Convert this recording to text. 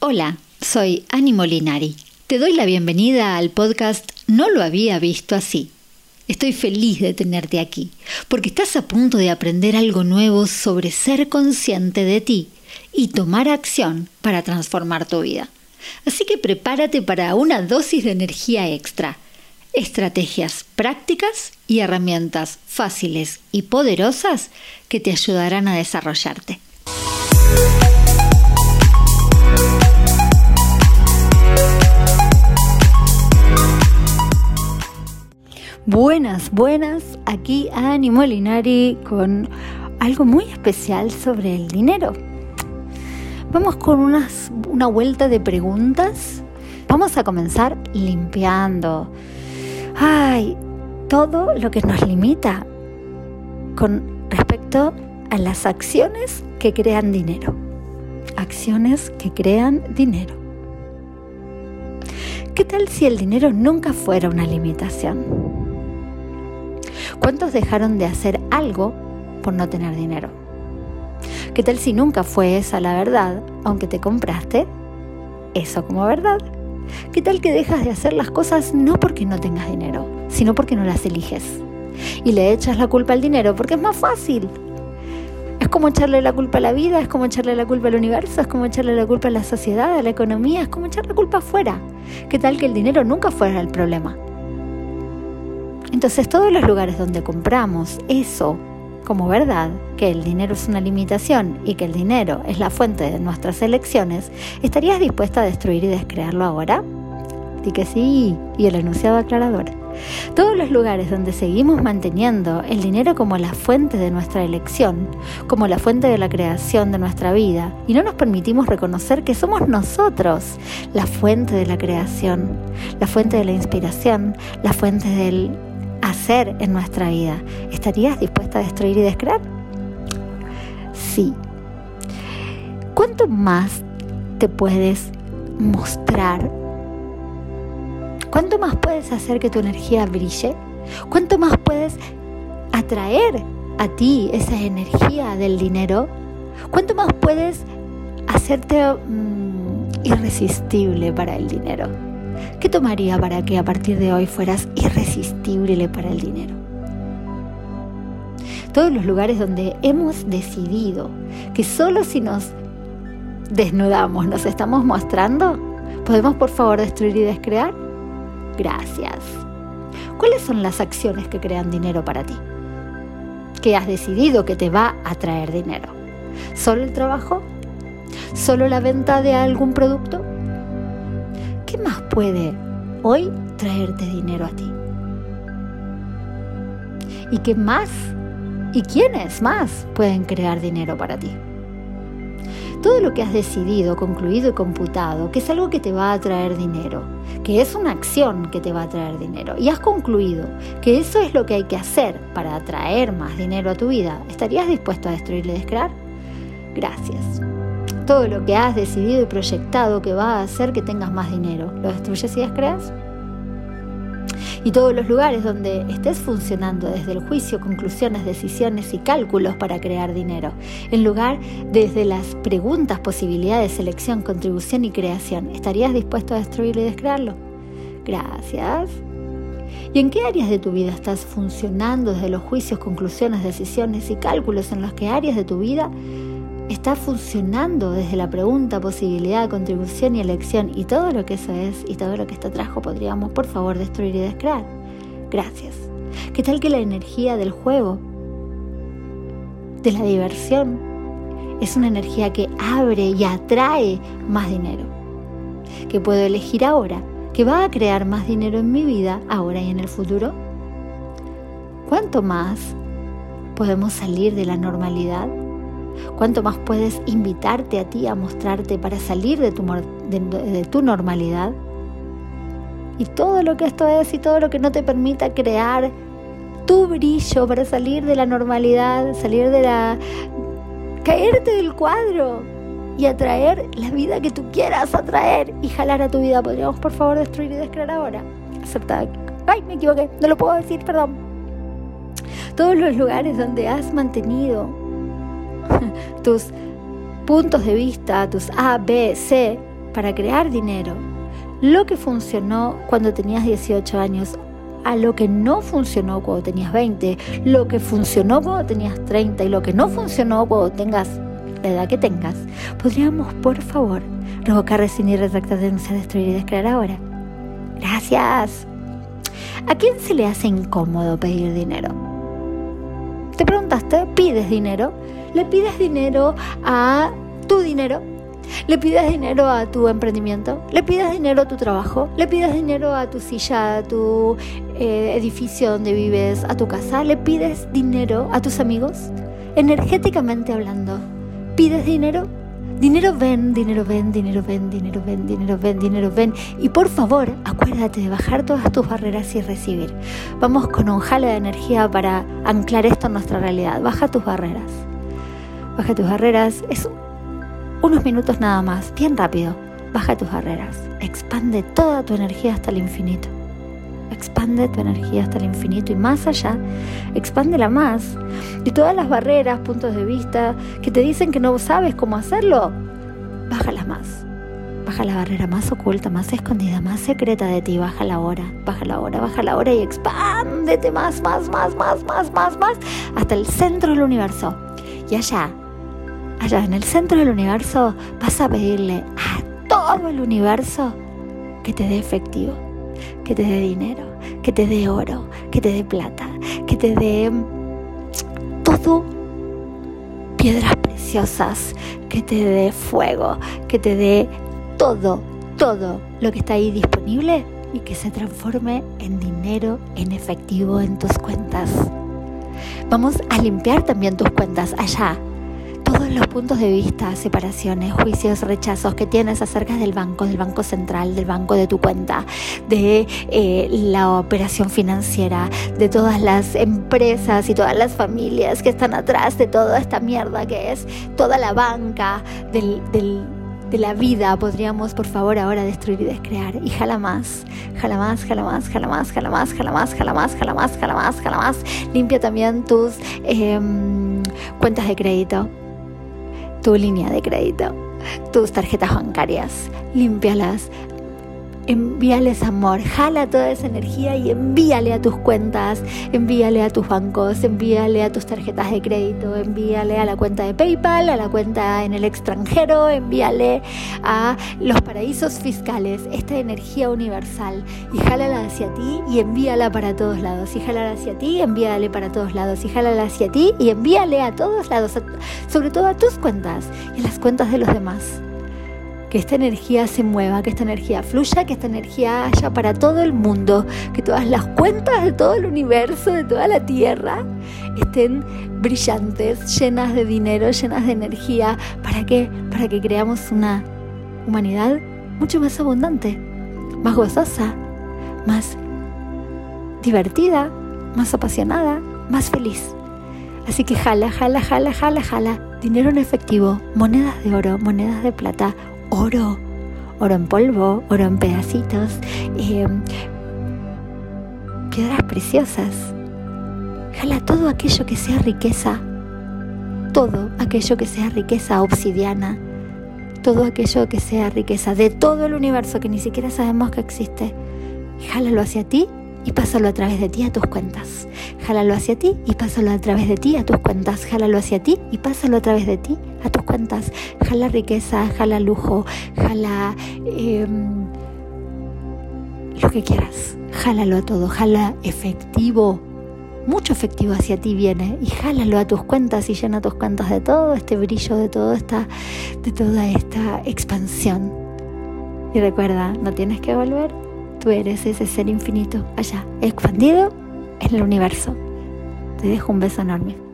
Hola, soy Ani Molinari. Te doy la bienvenida al podcast No lo había visto así. Estoy feliz de tenerte aquí, porque estás a punto de aprender algo nuevo sobre ser consciente de ti y tomar acción para transformar tu vida. Así que prepárate para una dosis de energía extra, estrategias prácticas y herramientas fáciles y poderosas que te ayudarán a desarrollarte. Buenas, buenas, aquí Ani Molinari con algo muy especial sobre el dinero. Vamos con una vuelta de preguntas. Vamos a comenzar limpiando. Ay, todo lo que nos limita con respecto a las acciones que crean dinero. Acciones que crean dinero. ¿Qué tal si el dinero nunca fuera una limitación? ¿Cuántos dejaron de hacer algo por no tener dinero? ¿Qué tal si nunca fue esa la verdad, aunque te compraste eso como verdad? ¿Qué tal que dejas de hacer las cosas no porque no tengas dinero, sino porque no las eliges? Y le echas la culpa al dinero porque es más fácil. Es como echarle la culpa a la vida, es como echarle la culpa al universo, es como echarle la culpa a la sociedad, a la economía, es como echar la culpa afuera. ¿Qué tal que el dinero nunca fuera el problema? Entonces todos los lugares donde compramos eso como verdad, que el dinero es una limitación y que el dinero es la fuente de nuestras elecciones, ¿estarías dispuesta a destruir y descrearlo ahora? Di que sí, y el enunciado aclarador. Todos los lugares donde seguimos manteniendo el dinero como la fuente de nuestra elección, como la fuente de la creación de nuestra vida, y no nos permitimos reconocer que somos nosotros la fuente de la creación, la fuente de la inspiración, la fuente del hacer en nuestra vida. ¿Estarías dispuesta a destruir y descrear? Sí. ¿Cuánto más te puedes mostrar? ¿Cuánto más puedes hacer que tu energía brille? ¿Cuánto más puedes atraer a ti esa energía del dinero? ¿Cuánto más puedes hacerte mm, irresistible para el dinero? ¿Qué tomaría para que a partir de hoy fueras irresistible para el dinero? Todos los lugares donde hemos decidido que solo si nos desnudamos, nos estamos mostrando, ¿podemos por favor destruir y descrear? Gracias. ¿Cuáles son las acciones que crean dinero para ti? ¿Qué has decidido que te va a traer dinero? ¿Solo el trabajo? ¿Solo la venta de algún producto? ¿Qué más puede hoy traerte dinero a ti? ¿Y qué más? ¿Y quiénes más pueden crear dinero para ti? Todo lo que has decidido, concluido y computado, que es algo que te va a traer dinero, que es una acción que te va a traer dinero, y has concluido que eso es lo que hay que hacer para atraer más dinero a tu vida, ¿estarías dispuesto a destruir y descrear? Gracias todo lo que has decidido y proyectado que va a hacer que tengas más dinero. ¿Lo destruyes y descreas? Y todos los lugares donde estés funcionando desde el juicio, conclusiones, decisiones y cálculos para crear dinero, en lugar desde las preguntas, posibilidades, selección, contribución y creación, ¿estarías dispuesto a destruirlo y descrearlo? Gracias. ¿Y en qué áreas de tu vida estás funcionando desde los juicios, conclusiones, decisiones y cálculos en los que áreas de tu vida está funcionando desde la pregunta, posibilidad, contribución y elección y todo lo que eso es y todo lo que está atrás podríamos por favor destruir y descrear. Gracias. ¿Qué tal que la energía del juego, de la diversión, es una energía que abre y atrae más dinero? Que puedo elegir ahora, que va a crear más dinero en mi vida ahora y en el futuro. ¿Cuánto más podemos salir de la normalidad? Cuánto más puedes invitarte a ti a mostrarte para salir de tu, de, tu normalidad. Y todo lo que esto es y todo lo que no te permita crear tu brillo para salir de la normalidad, salir de la... caerte del cuadro y atraer la vida que tú quieras atraer y jalar a tu vida. ¿Podríamos por favor destruir y descrear ahora? Acepta. Ay, me equivoqué, no lo puedo decir, perdón. Todos los lugares donde has mantenido tus puntos de vista, tus A, B, C, para crear dinero, lo que funcionó cuando tenías 18 años, a lo que no funcionó cuando tenías 20, lo que funcionó cuando tenías 30 y lo que no funcionó cuando tengas la edad que tengas, podríamos, por favor, revocar, rescindir, retractar, denunciar, destruir y descrear ahora. Gracias. ¿A quién se le hace incómodo pedir dinero? Te preguntaste, pides dinero. Le pides dinero a tu dinero. Le pides dinero a tu emprendimiento, le pides dinero a tu trabajo, le pides dinero a tu silla, a tu eh, edificio donde vives, a tu casa, le pides dinero a tus amigos, energéticamente hablando. ¿Pides dinero? Dinero ven, dinero ven, dinero ven, dinero ven, dinero ven, dinero ven. Y por favor, acuérdate de bajar todas tus barreras y recibir. Vamos con un jale de energía para anclar esto en nuestra realidad. Baja tus barreras. Baja tus barreras. Es unos minutos nada más, bien rápido. Baja tus barreras. Expande toda tu energía hasta el infinito. Expande tu energía hasta el infinito y más allá, expándela más. Y todas las barreras, puntos de vista que te dicen que no sabes cómo hacerlo, bájalas más. Baja la barrera más oculta, más escondida, más secreta de ti. Baja la hora, baja la hora, baja la hora y expándete más, más, más, más, más, más, más, hasta el centro del universo. Y allá, allá en el centro del universo, vas a pedirle a todo el universo que te dé efectivo que te dé dinero, que te dé oro, que te dé plata, que te dé todo piedras preciosas, que te dé fuego, que te dé todo, todo lo que está ahí disponible y que se transforme en dinero, en efectivo en tus cuentas. Vamos a limpiar también tus cuentas allá, todos los puntos de vista, separaciones, juicios, rechazos que tienes acerca del banco, del banco central, del banco de tu cuenta, de eh, la operación financiera, de todas las empresas y todas las familias que están atrás de toda esta mierda que es toda la banca de la vida. Podríamos por favor ahora destruir y descrear. Y jala más, jala más, jala más, jala más, jala más, jala más, jala más, jala más, jala más, jala más, limpia también tus em, cuentas de crédito tu línea de crédito, tus tarjetas bancarias, límpialas, envíales amor, jala toda esa energía y envíale a tus cuentas, envíale a tus bancos, envíale a tus tarjetas de crédito, envíale a la cuenta de PayPal, a la cuenta en el extranjero, envíale a los paraísos fiscales, esta energía universal y jálala hacia ti y envíala para todos lados, y jálala hacia ti envíale para todos lados, y jálala hacia ti y envíale a todos lados, sobre todo a tus cuentas y a las cuentas de los demás que esta energía se mueva, que esta energía fluya, que esta energía haya para todo el mundo, que todas las cuentas de todo el universo, de toda la Tierra, estén brillantes, llenas de dinero, llenas de energía. ¿Para qué? Para que creamos una humanidad mucho más abundante, más gozosa, más divertida, más apasionada, más feliz. Así que jala, jala, jala, jala, jala. Dinero en efectivo, monedas de oro, monedas de plata, oro, oro en polvo, oro en pedacitos, em, piedras preciosas. Jala todo aquello que sea riqueza, todo aquello que sea riqueza obsidiana, todo aquello que sea riqueza de todo el universo que ni siquiera sabemos que existe. Jálalo hacia ti y pásalo a través de ti a tus cuentas. Jálalo hacia ti y pásalo a través de ti a tus cuentas. Jálalo hacia ti y pásalo a través de ti a tus cuentas. Jala riqueza, jala lujo, jala em, lo que quieras. Jálalo a todo, jala efectivo. Mucho efectivo hacia ti viene y jálalo a tus cuentas y llena tus cuentas de todo este brillo, de, todo esta, de toda esta expansión. Y recuerda, no tienes que volver, Tú eres ese ser infinito allá, expandido en el universo. Te dejo un beso enorme.